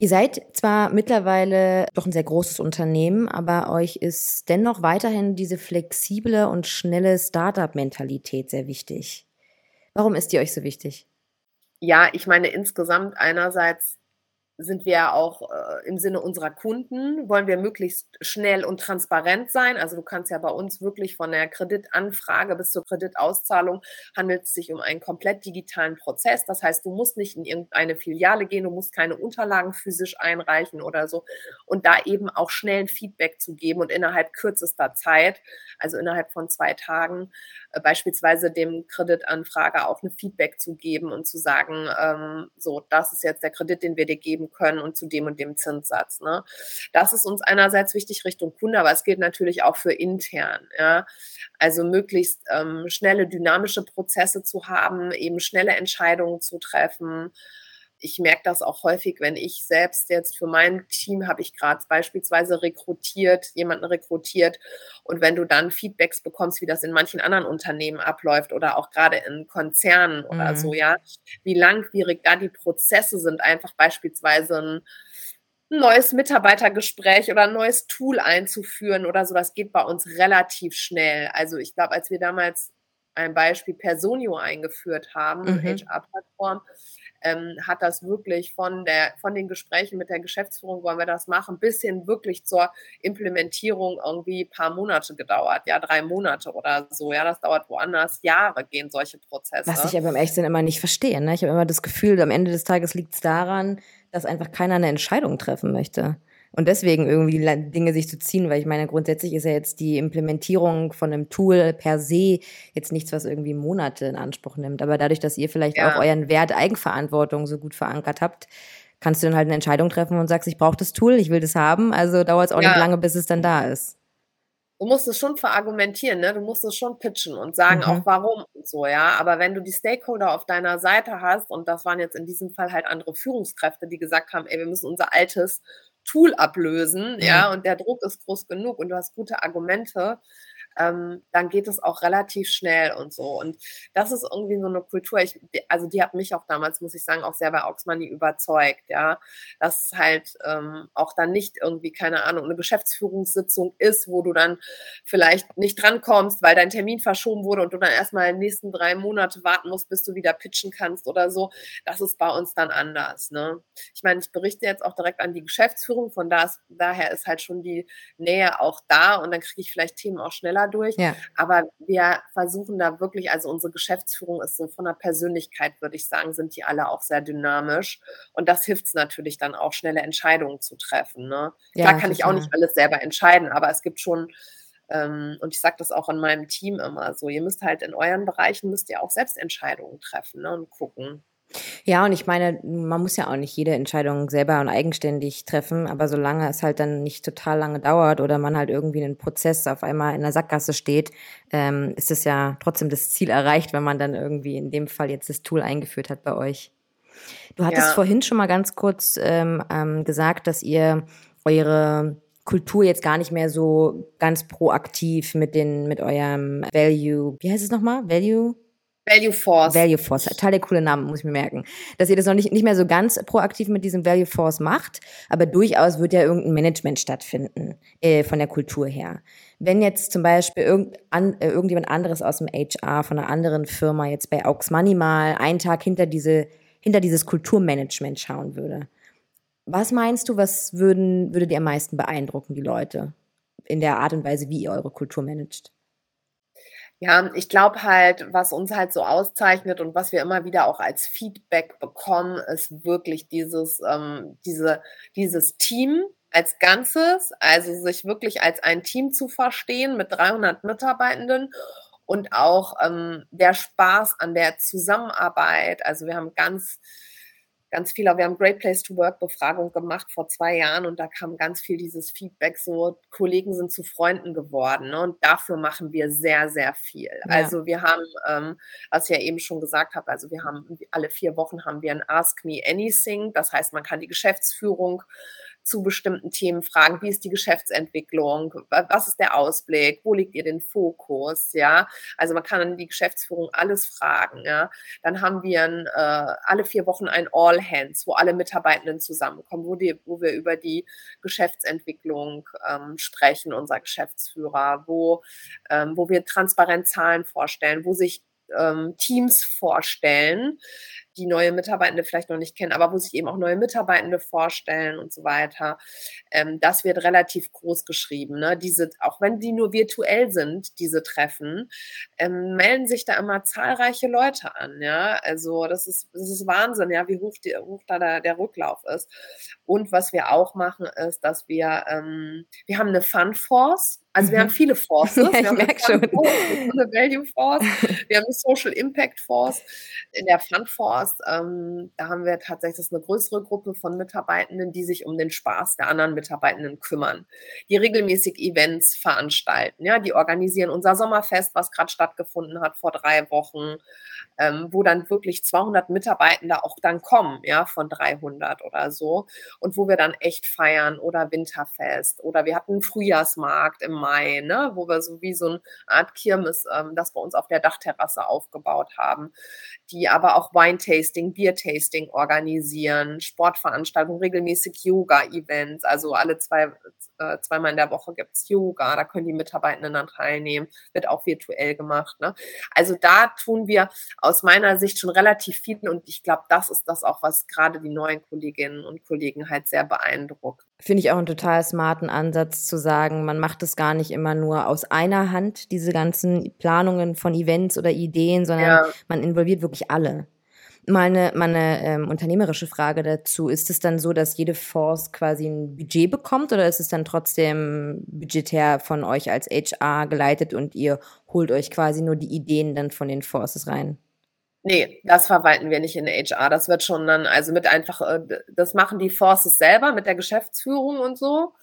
Ihr seid zwar mittlerweile doch ein sehr großes Unternehmen, aber euch ist dennoch weiterhin diese flexible und schnelle Startup-Mentalität sehr wichtig. Warum ist die euch so wichtig? Ja, ich meine insgesamt einerseits sind wir auch äh, im Sinne unserer Kunden, wollen wir möglichst schnell und transparent sein. Also du kannst ja bei uns wirklich von der Kreditanfrage bis zur Kreditauszahlung handelt es sich um einen komplett digitalen Prozess. Das heißt, du musst nicht in irgendeine Filiale gehen, du musst keine Unterlagen physisch einreichen oder so. Und da eben auch schnell ein Feedback zu geben und innerhalb kürzester Zeit, also innerhalb von zwei Tagen, äh, beispielsweise dem Kreditanfrager auch ein Feedback zu geben und zu sagen, ähm, so, das ist jetzt der Kredit, den wir dir geben können und zu dem und dem Zinssatz. Ne? Das ist uns einerseits wichtig Richtung Kunde, aber es gilt natürlich auch für intern. Ja? Also möglichst ähm, schnelle, dynamische Prozesse zu haben, eben schnelle Entscheidungen zu treffen ich merke das auch häufig, wenn ich selbst jetzt für mein Team habe ich gerade beispielsweise rekrutiert, jemanden rekrutiert und wenn du dann Feedbacks bekommst, wie das in manchen anderen Unternehmen abläuft oder auch gerade in Konzernen oder mhm. so, ja, wie langwierig da die Prozesse sind, einfach beispielsweise ein neues Mitarbeitergespräch oder ein neues Tool einzuführen oder so, das geht bei uns relativ schnell. Also ich glaube, als wir damals ein Beispiel Personio eingeführt haben, mhm. HR-Plattform, ähm, hat das wirklich von, der, von den Gesprächen mit der Geschäftsführung, wollen wir das machen, bis hin wirklich zur Implementierung irgendwie paar Monate gedauert, ja, drei Monate oder so. Ja, das dauert woanders Jahre, gehen solche Prozesse. Was ich aber im Echtsinn immer nicht verstehe. Ne? Ich habe immer das Gefühl, am Ende des Tages liegt es daran, dass einfach keiner eine Entscheidung treffen möchte. Und deswegen irgendwie Dinge sich zu ziehen, weil ich meine, grundsätzlich ist ja jetzt die Implementierung von einem Tool per se jetzt nichts, was irgendwie Monate in Anspruch nimmt. Aber dadurch, dass ihr vielleicht ja. auch euren Wert Eigenverantwortung so gut verankert habt, kannst du dann halt eine Entscheidung treffen und sagst, ich brauche das Tool, ich will das haben. Also dauert es auch ja. nicht lange, bis es dann da ist du musst es schon verargumentieren, ne? Du musst es schon pitchen und sagen mhm. auch warum und so, ja. Aber wenn du die Stakeholder auf deiner Seite hast, und das waren jetzt in diesem Fall halt andere Führungskräfte, die gesagt haben, ey, wir müssen unser altes Tool ablösen, ja, und der Druck ist groß genug und du hast gute Argumente, ähm, dann geht es auch relativ schnell und so. Und das ist irgendwie so eine Kultur, ich, also die hat mich auch damals, muss ich sagen, auch sehr bei Oxmoney überzeugt, ja, dass halt ähm, auch dann nicht irgendwie, keine Ahnung, eine Geschäftsführungssitzung ist, wo du dann vielleicht nicht drankommst, weil dein Termin verschoben wurde und du dann erstmal die nächsten drei Monate warten musst, bis du wieder pitchen kannst oder so. Das ist bei uns dann anders. Ne? Ich meine, ich berichte jetzt auch direkt an die Geschäftsführung, von da ist, daher ist halt schon die Nähe auch da und dann kriege ich vielleicht Themen auch schneller schneller durch. Ja. Aber wir versuchen da wirklich, also unsere Geschäftsführung ist so von der Persönlichkeit, würde ich sagen, sind die alle auch sehr dynamisch. Und das hilft es natürlich dann auch, schnelle Entscheidungen zu treffen. Ne? Ja, Klar kann total. ich auch nicht alles selber entscheiden, aber es gibt schon ähm, und ich sage das auch in meinem Team immer so, ihr müsst halt in euren Bereichen, müsst ihr auch selbst Entscheidungen treffen ne, und gucken. Ja, und ich meine, man muss ja auch nicht jede Entscheidung selber und eigenständig treffen, aber solange es halt dann nicht total lange dauert oder man halt irgendwie einen Prozess auf einmal in der Sackgasse steht, ähm, ist es ja trotzdem das Ziel erreicht, wenn man dann irgendwie in dem Fall jetzt das Tool eingeführt hat bei euch. Du hattest ja. vorhin schon mal ganz kurz ähm, ähm, gesagt, dass ihr eure Kultur jetzt gar nicht mehr so ganz proaktiv mit den mit eurem Value, wie heißt es nochmal? Value Value Force. Value Force, total der coole Name, muss ich mir merken. Dass ihr das noch nicht, nicht mehr so ganz proaktiv mit diesem Value Force macht, aber durchaus wird ja irgendein Management stattfinden, äh, von der Kultur her. Wenn jetzt zum Beispiel irgend, an, äh, irgendjemand anderes aus dem HR von einer anderen Firma jetzt bei Aux Money mal einen Tag hinter diese, hinter dieses Kulturmanagement schauen würde, was meinst du, was würden, würde dir am meisten beeindrucken, die Leute, in der Art und Weise, wie ihr eure Kultur managt? Ja, ich glaube halt, was uns halt so auszeichnet und was wir immer wieder auch als Feedback bekommen, ist wirklich dieses, ähm, diese, dieses Team als Ganzes, also sich wirklich als ein Team zu verstehen mit 300 Mitarbeitenden und auch ähm, der Spaß an der Zusammenarbeit. Also wir haben ganz ganz viel, wir haben Great Place to Work Befragung gemacht vor zwei Jahren und da kam ganz viel dieses Feedback so, Kollegen sind zu Freunden geworden ne? und dafür machen wir sehr, sehr viel. Ja. Also wir haben, ähm, was ich ja eben schon gesagt habe, also wir haben alle vier Wochen haben wir ein Ask Me Anything, das heißt, man kann die Geschäftsführung zu bestimmten Themen fragen. Wie ist die Geschäftsentwicklung? Was ist der Ausblick? Wo liegt ihr den Fokus? Ja, also man kann an die Geschäftsführung alles fragen. Ja, dann haben wir ein, äh, alle vier Wochen ein All Hands, wo alle Mitarbeitenden zusammenkommen, wo, die, wo wir über die Geschäftsentwicklung ähm, sprechen, unser Geschäftsführer, wo, ähm, wo wir transparent Zahlen vorstellen, wo sich ähm, Teams vorstellen, die neue Mitarbeitende vielleicht noch nicht kennen, aber wo sich eben auch neue Mitarbeitende vorstellen und so weiter. Ähm, das wird relativ groß geschrieben. Ne? Diese, auch wenn die nur virtuell sind, diese Treffen, ähm, melden sich da immer zahlreiche Leute an. Ja, also das ist, das ist Wahnsinn, ja, wie hoch, die, hoch da der, der Rücklauf ist. Und was wir auch machen, ist, dass wir, ähm, wir haben eine Fun Force. Also wir haben mhm. viele *laughs* Forces. Ja, wir haben eine, schon. Force, eine Value Force, wir haben eine Social Impact Force. In der Fun Force, ähm, da haben wir tatsächlich eine größere Gruppe von Mitarbeitenden, die sich um den Spaß der anderen Mitarbeitenden kümmern, die regelmäßig Events veranstalten. Ja, die organisieren unser Sommerfest, was gerade stattgefunden hat vor drei Wochen ähm, wo dann wirklich 200 Mitarbeitende auch dann kommen, ja, von 300 oder so. Und wo wir dann echt feiern oder Winterfest oder wir hatten einen Frühjahrsmarkt im Mai, ne, wo wir so wie so eine Art Kirmes, ähm, das bei uns auf der Dachterrasse aufgebaut haben, die aber auch Wine-Tasting, Bier-Tasting organisieren, Sportveranstaltungen, regelmäßig Yoga-Events, also alle zwei, äh, zweimal in der Woche gibt's Yoga, da können die Mitarbeitenden dann teilnehmen, wird auch virtuell gemacht. Ne? Also da tun wir aus meiner Sicht schon relativ viel und ich glaube, das ist das auch, was gerade die neuen Kolleginnen und Kollegen halt sehr beeindruckt. Finde ich auch einen total smarten Ansatz zu sagen, man macht es gar nicht immer nur aus einer Hand, diese ganzen Planungen von Events oder Ideen, sondern ja. man involviert wirklich alle. Mal eine, mal eine ähm, unternehmerische Frage dazu. Ist es dann so, dass jede Force quasi ein Budget bekommt oder ist es dann trotzdem budgetär von euch als HR geleitet und ihr holt euch quasi nur die Ideen dann von den Forces rein? Nee, das verwalten wir nicht in HR. Das wird schon dann, also mit einfach, äh, das machen die Forces selber mit der Geschäftsführung und so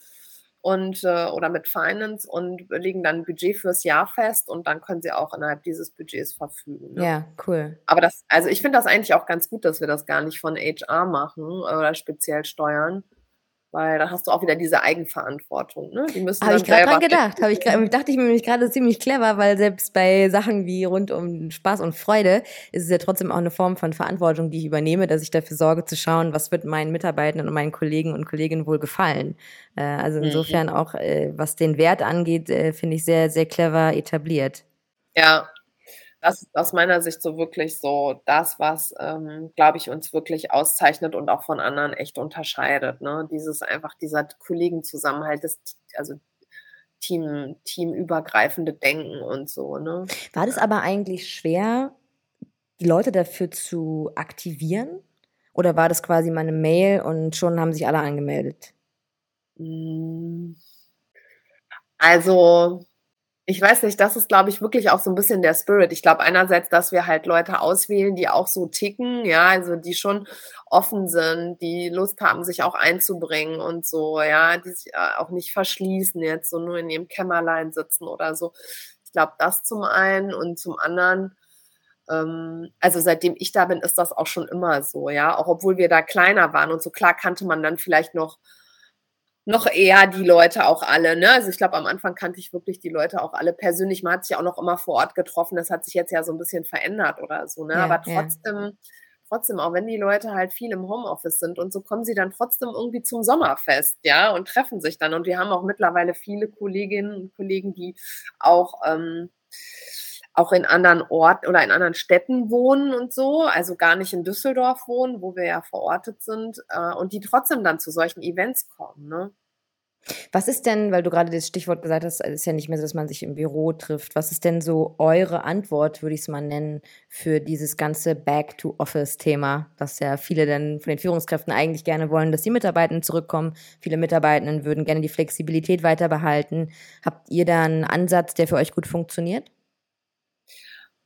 und äh, oder mit Finance und legen dann ein Budget fürs Jahr fest und dann können sie auch innerhalb dieses Budgets verfügen. Ne? Ja, cool. Aber das, also ich finde das eigentlich auch ganz gut, dass wir das gar nicht von HR machen oder speziell steuern, weil da hast du auch wieder diese Eigenverantwortung. Ne? Die müssen Habe ich gerade dran gedacht. Habe ich grad, dachte ich mir nämlich gerade ziemlich clever, weil selbst bei Sachen wie rund um Spaß und Freude ist es ja trotzdem auch eine Form von Verantwortung, die ich übernehme, dass ich dafür sorge zu schauen, was wird meinen Mitarbeitern und meinen Kollegen und Kolleginnen wohl gefallen. Äh, also mhm. insofern auch, äh, was den Wert angeht, äh, finde ich sehr, sehr clever etabliert. Ja, das ist aus meiner Sicht so wirklich so das, was, ähm, glaube ich, uns wirklich auszeichnet und auch von anderen echt unterscheidet. Ne? Dieses einfach, dieser Kollegenzusammenhalt, das, also Team, teamübergreifende Denken und so. Ne? War das aber eigentlich schwer, die Leute dafür zu aktivieren? Oder war das quasi meine Mail und schon haben sich alle angemeldet? Hm. Also, ich weiß nicht, das ist, glaube ich, wirklich auch so ein bisschen der Spirit. Ich glaube einerseits, dass wir halt Leute auswählen, die auch so ticken, ja, also die schon offen sind, die Lust haben, sich auch einzubringen und so, ja, die sich äh, auch nicht verschließen, jetzt so nur in ihrem Kämmerlein sitzen oder so. Ich glaube, das zum einen und zum anderen, ähm, also seitdem ich da bin, ist das auch schon immer so, ja, auch obwohl wir da kleiner waren und so klar kannte man dann vielleicht noch noch eher die Leute auch alle. Ne? Also ich glaube, am Anfang kannte ich wirklich die Leute auch alle persönlich. Man hat sich auch noch immer vor Ort getroffen. Das hat sich jetzt ja so ein bisschen verändert oder so. Ne? Ja, Aber trotzdem, ja. trotzdem, auch wenn die Leute halt viel im Homeoffice sind und so kommen sie dann trotzdem irgendwie zum Sommerfest, ja, und treffen sich dann. Und wir haben auch mittlerweile viele Kolleginnen und Kollegen, die auch ähm, auch in anderen Orten oder in anderen Städten wohnen und so, also gar nicht in Düsseldorf wohnen, wo wir ja verortet sind, äh, und die trotzdem dann zu solchen Events kommen. Ne? Was ist denn, weil du gerade das Stichwort gesagt hast, es ist ja nicht mehr so, dass man sich im Büro trifft. Was ist denn so eure Antwort, würde ich es mal nennen, für dieses ganze Back-to-Office-Thema, was ja viele dann von den Führungskräften eigentlich gerne wollen, dass die Mitarbeitenden zurückkommen. Viele Mitarbeitenden würden gerne die Flexibilität weiter behalten. Habt ihr da einen Ansatz, der für euch gut funktioniert?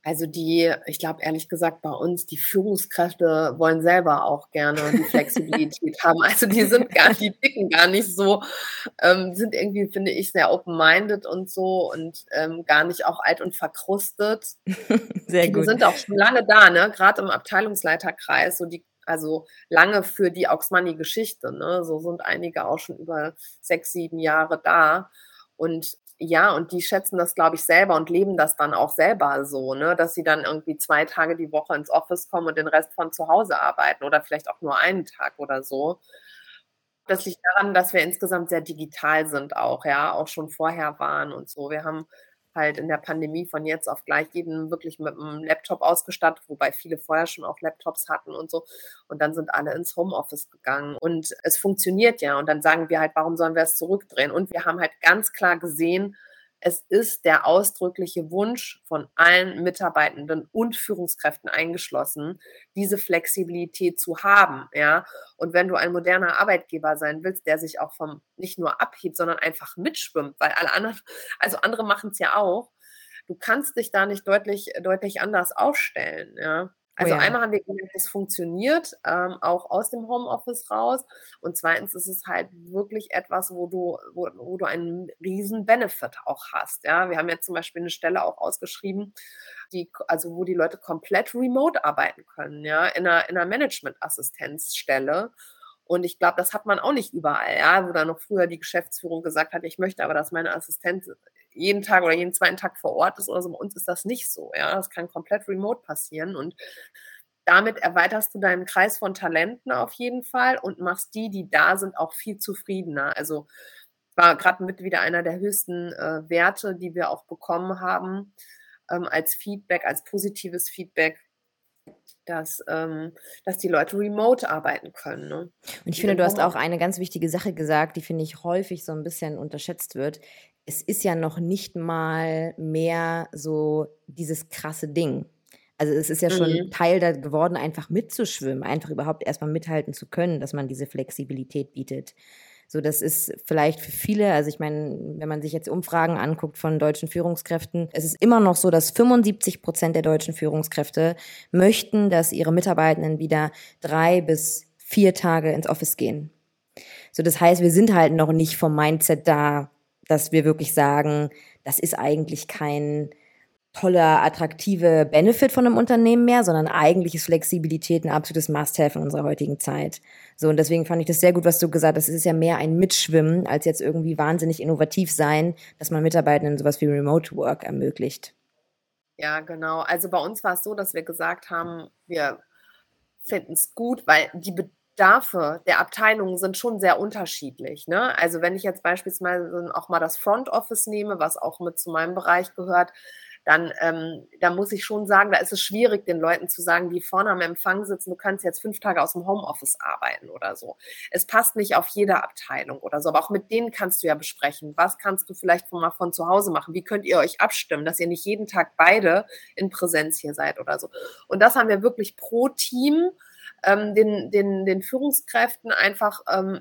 Also die, ich glaube ehrlich gesagt, bei uns, die Führungskräfte wollen selber auch gerne die Flexibilität *laughs* haben. Also die sind gar, die dicken gar nicht so, ähm, sind irgendwie, finde ich, sehr open-minded und so und ähm, gar nicht auch alt und verkrustet. *laughs* Sehr die gut. Die sind auch schon lange da, ne? Gerade im Abteilungsleiterkreis, so die also lange für die Auxmoney-Geschichte. Ne? So sind einige auch schon über sechs, sieben Jahre da. Und ja, und die schätzen das, glaube ich, selber und leben das dann auch selber so, ne, dass sie dann irgendwie zwei Tage die Woche ins Office kommen und den Rest von zu Hause arbeiten oder vielleicht auch nur einen Tag oder so. Das liegt daran, dass wir insgesamt sehr digital sind auch, ja, auch schon vorher waren und so. Wir haben halt in der Pandemie von jetzt auf gleich jeden wirklich mit einem Laptop ausgestattet, wobei viele vorher schon auch Laptops hatten und so. Und dann sind alle ins Homeoffice gegangen. Und es funktioniert ja. Und dann sagen wir halt, warum sollen wir es zurückdrehen? Und wir haben halt ganz klar gesehen, es ist der ausdrückliche Wunsch von allen Mitarbeitenden und Führungskräften eingeschlossen, diese Flexibilität zu haben, ja. Und wenn du ein moderner Arbeitgeber sein willst, der sich auch vom nicht nur abhebt, sondern einfach mitschwimmt, weil alle anderen, *laughs* also andere machen es ja auch, du kannst dich da nicht deutlich, deutlich anders aufstellen, ja. Oh also oh ja. einmal haben wir gemerkt, es funktioniert, ähm, auch aus dem Homeoffice raus. Und zweitens ist es halt wirklich etwas, wo du, wo, wo du einen riesen Benefit auch hast. Ja, wir haben jetzt zum Beispiel eine Stelle auch ausgeschrieben, die, also wo die Leute komplett remote arbeiten können, ja, in einer, in einer Management-Assistenzstelle. Und ich glaube, das hat man auch nicht überall, ja, wo da noch früher die Geschäftsführung gesagt hat, ich möchte aber, dass meine Assistenz jeden Tag oder jeden zweiten Tag vor Ort ist oder so. Bei uns ist das nicht so. Ja, das kann komplett remote passieren und damit erweiterst du deinen Kreis von Talenten auf jeden Fall und machst die, die da sind, auch viel zufriedener. Also war gerade mit wieder einer der höchsten äh, Werte, die wir auch bekommen haben ähm, als Feedback, als positives Feedback dass, ähm, dass die Leute remote arbeiten können. Ne? Und ich finde, du hast auch eine ganz wichtige Sache gesagt, die finde ich häufig so ein bisschen unterschätzt wird es ist ja noch nicht mal mehr so dieses krasse Ding. Also es ist ja schon mhm. Teil da geworden, einfach mitzuschwimmen, einfach überhaupt erstmal mithalten zu können, dass man diese Flexibilität bietet. So, das ist vielleicht für viele, also ich meine, wenn man sich jetzt Umfragen anguckt von deutschen Führungskräften, es ist immer noch so, dass 75 Prozent der deutschen Führungskräfte möchten, dass ihre Mitarbeitenden wieder drei bis vier Tage ins Office gehen. So, das heißt, wir sind halt noch nicht vom Mindset da, dass wir wirklich sagen, das ist eigentlich kein toller, attraktive Benefit von einem Unternehmen mehr, sondern eigentlich ist Flexibilität ein absolutes Must-have in unserer heutigen Zeit. So, und deswegen fand ich das sehr gut, was du gesagt hast. Es ist ja mehr ein Mitschwimmen, als jetzt irgendwie wahnsinnig innovativ sein, dass man Mitarbeitenden sowas wie Remote Work ermöglicht. Ja, genau. Also bei uns war es so, dass wir gesagt haben, wir finden es gut, weil die Bedarfe der Abteilungen sind schon sehr unterschiedlich. Ne? Also wenn ich jetzt beispielsweise auch mal das Front Office nehme, was auch mit zu meinem Bereich gehört, dann ähm, da muss ich schon sagen, da ist es schwierig, den Leuten zu sagen, die vorne am Empfang sitzen, du kannst jetzt fünf Tage aus dem Homeoffice arbeiten oder so. Es passt nicht auf jede Abteilung oder so, aber auch mit denen kannst du ja besprechen. Was kannst du vielleicht von, mal von zu Hause machen? Wie könnt ihr euch abstimmen, dass ihr nicht jeden Tag beide in Präsenz hier seid oder so? Und das haben wir wirklich pro Team ähm, den, den, den Führungskräften einfach ähm,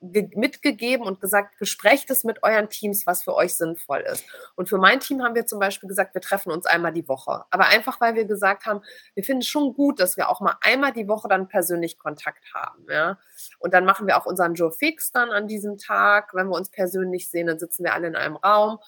mitgegeben und gesagt, besprecht es mit euren Teams, was für euch sinnvoll ist. Und für mein Team haben wir zum Beispiel gesagt, wir treffen uns einmal die Woche. Aber einfach, weil wir gesagt haben, wir finden es schon gut, dass wir auch mal einmal die Woche dann persönlich Kontakt haben. Ja? Und dann machen wir auch unseren Joe Fix dann an diesem Tag. Wenn wir uns persönlich sehen, dann sitzen wir alle in einem Raum.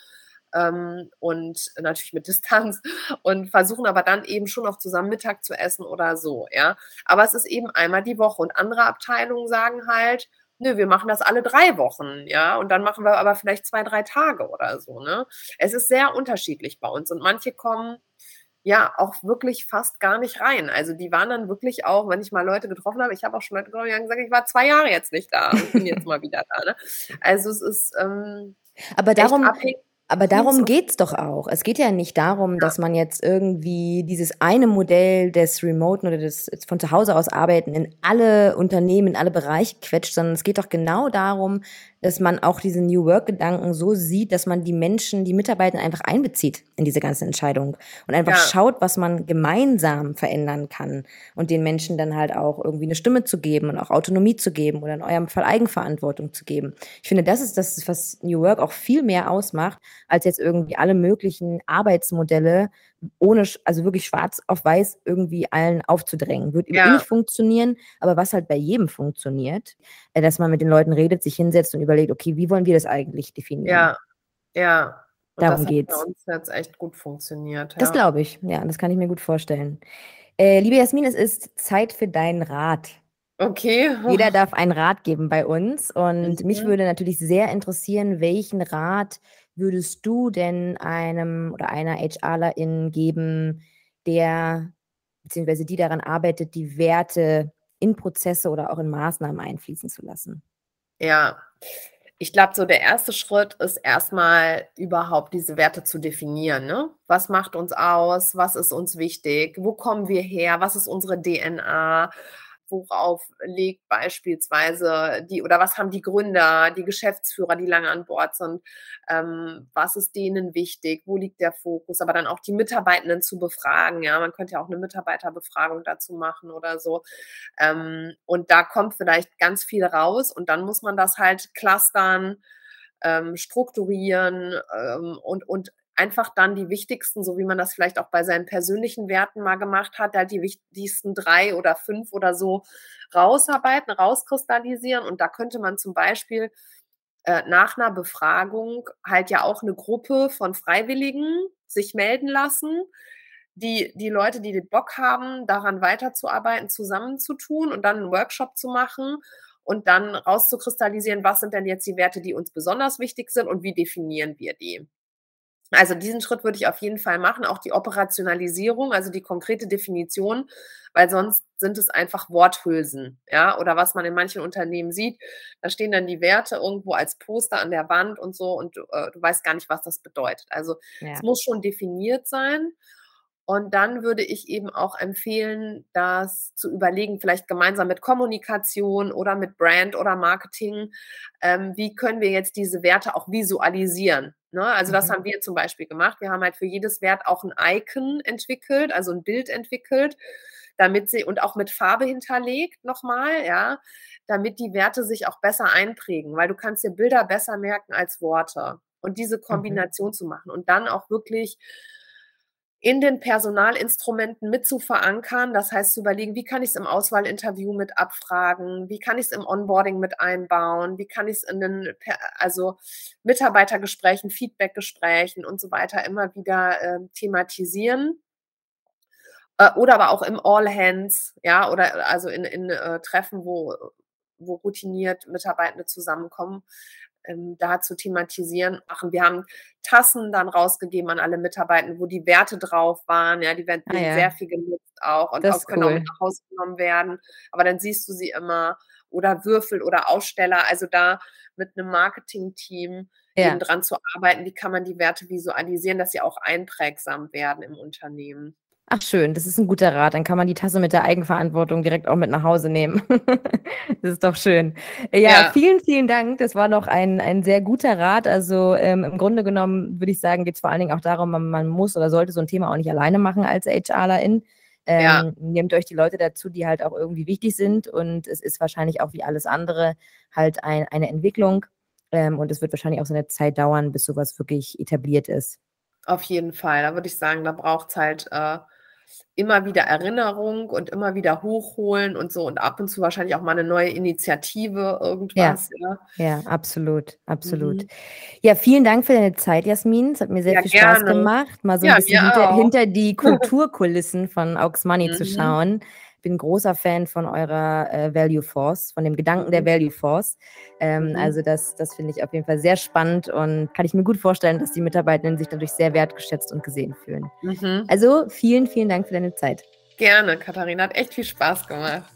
Ähm, und natürlich mit Distanz *laughs* und versuchen aber dann eben schon noch zusammen Mittag zu essen oder so, ja. Aber es ist eben einmal die Woche und andere Abteilungen sagen halt, nö, wir machen das alle drei Wochen, ja, und dann machen wir aber vielleicht zwei, drei Tage oder so, ne? Es ist sehr unterschiedlich bei uns und manche kommen ja auch wirklich fast gar nicht rein. Also die waren dann wirklich auch, wenn ich mal Leute getroffen habe, ich habe auch schon Leute getroffen, die haben gesagt, ich war zwei Jahre jetzt nicht da und bin jetzt *laughs* mal wieder da. Ne? Also es ist ähm, aber darum abhängig aber darum geht's doch auch. Es geht ja nicht darum, dass man jetzt irgendwie dieses eine Modell des Remoten oder des von zu Hause aus arbeiten in alle Unternehmen, in alle Bereiche quetscht, sondern es geht doch genau darum, dass man auch diese New Work-Gedanken so sieht, dass man die Menschen, die Mitarbeiter einfach einbezieht in diese ganze Entscheidung und einfach ja. schaut, was man gemeinsam verändern kann und den Menschen dann halt auch irgendwie eine Stimme zu geben und auch Autonomie zu geben oder in eurem Fall Eigenverantwortung zu geben. Ich finde, das ist das, was New Work auch viel mehr ausmacht, als jetzt irgendwie alle möglichen Arbeitsmodelle ohne, also wirklich schwarz auf weiß irgendwie allen aufzudrängen. Wird ja. nicht funktionieren, aber was halt bei jedem funktioniert, äh, dass man mit den Leuten redet, sich hinsetzt und überlegt, okay, wie wollen wir das eigentlich definieren? Ja, ja. Und Darum das geht's. Bei uns hat es echt gut funktioniert. Ja. Das glaube ich, ja, das kann ich mir gut vorstellen. Äh, liebe Jasmin, es ist Zeit für deinen Rat. Okay. Jeder darf einen Rat geben bei uns und *laughs* mhm. mich würde natürlich sehr interessieren, welchen Rat würdest du denn einem oder einer HRlerin geben, der beziehungsweise die daran arbeitet, die Werte in Prozesse oder auch in Maßnahmen einfließen zu lassen? Ja, ich glaube, so der erste Schritt ist erstmal überhaupt diese Werte zu definieren. Ne? Was macht uns aus? Was ist uns wichtig? Wo kommen wir her? Was ist unsere DNA? Worauf legt beispielsweise die oder was haben die Gründer, die Geschäftsführer, die lange an Bord sind, ähm, was ist denen wichtig, wo liegt der Fokus, aber dann auch die Mitarbeitenden zu befragen. Ja, man könnte ja auch eine Mitarbeiterbefragung dazu machen oder so. Ähm, und da kommt vielleicht ganz viel raus und dann muss man das halt clustern. Ähm, strukturieren ähm, und, und einfach dann die wichtigsten, so wie man das vielleicht auch bei seinen persönlichen Werten mal gemacht hat, halt die wichtigsten drei oder fünf oder so rausarbeiten, rauskristallisieren. Und da könnte man zum Beispiel äh, nach einer Befragung halt ja auch eine Gruppe von Freiwilligen sich melden lassen, die, die Leute, die den Bock haben, daran weiterzuarbeiten, zusammenzutun und dann einen Workshop zu machen und dann rauszukristallisieren, was sind denn jetzt die Werte, die uns besonders wichtig sind und wie definieren wir die. Also diesen Schritt würde ich auf jeden Fall machen, auch die Operationalisierung, also die konkrete Definition, weil sonst sind es einfach Worthülsen, ja, oder was man in manchen Unternehmen sieht, da stehen dann die Werte irgendwo als Poster an der Wand und so und äh, du weißt gar nicht, was das bedeutet. Also ja. es muss schon definiert sein Und dann würde ich eben auch empfehlen, das zu überlegen, vielleicht gemeinsam mit Kommunikation oder mit Brand oder Marketing, ähm, wie können wir jetzt diese Werte auch visualisieren. Ne? Also mhm. das haben wir zum Beispiel gemacht. Wir haben halt für jedes Wert auch ein Icon entwickelt, also ein Bild entwickelt, damit sie und auch mit Farbe hinterlegt nochmal, ja, damit die Werte sich auch besser einprägen, weil du kannst dir Bilder besser merken als Worte. Und diese. Kombination mhm. zu machen und dann auch wirklich in den Personalinstrumenten mit zu verankern. Das heißt, zu überlegen, wie kann ich es im Auswahlinterview mit abfragen? Wie kann ich es im Onboarding mit einbauen? Wie kann ich es in den, also Mitarbeitergesprächen, Feedbackgesprächen und so weiter immer wieder äh, thematisieren? Äh, oder aber auch im All Hands, ja, oder also in, in äh, Treffen, wo, wo routiniert Mitarbeitende zusammenkommen, ähm, da zu thematisieren machen. Wir haben Tassen dann rausgegeben an alle Mitarbeiter, wo die Werte drauf waren. Ja, die werden ah, ja. sehr viel genutzt auch und auch können cool. auch mit nach Hause genommen werden. Aber dann siehst du sie immer oder Würfel oder Aussteller. Also da mit einem Marketing-Team ja. eben dran zu arbeiten, wie kann man die Werte visualisieren, dass sie auch einprägsam werden im Unternehmen. Ach schön, das ist ein guter Rat. Dann kann man die Tasse mit der Eigenverantwortung direkt auch mit nach Hause nehmen. *laughs* das ist doch schön. Ja, ja, vielen, vielen Dank. Das war noch ein, ein sehr guter Rat. Also ähm, im Grunde genommen würde ich sagen, geht es vor allen Dingen auch darum, man, man, muss oder sollte so ein Thema auch nicht alleine machen als HRlerin. Ähm, ja. Nehmt euch die Leute dazu, die halt auch irgendwie wichtig sind. Und es ist wahrscheinlich auch wie alles andere halt ein, eine Entwicklung. Ähm, und es wird wahrscheinlich auch so eine Zeit dauern, bis sowas wirklich etabliert ist. Auf jeden Fall. Da würde ich sagen, da braucht es halt äh, immer wieder Erinnerung und immer wieder hochholen und so und ab und zu wahrscheinlich auch mal eine neue Initiative, irgendwas. Ja, ja. ja absolut, absolut. Mhm. Ja, vielen Dank für deine Zeit, Jasmin. Es hat mir sehr ja, viel gerne. Spaß gemacht, mal so ein bisschen hinter, hinter, die *laughs* Kulturkulissen von Aux Money mhm. zu schauen bin großer Fan von eurer äh, Value Force, von dem Gedanken der mhm. Value Force. Ähm, mhm. Also das, das finde ich auf jeden Fall sehr spannend und kann ich mir gut vorstellen, dass die Mitarbeitenden sich dadurch sehr wertgeschätzt und gesehen fühlen. Mhm. Also vielen, vielen Dank für deine Zeit. Gerne, Katharina. Hat echt viel Spaß gemacht.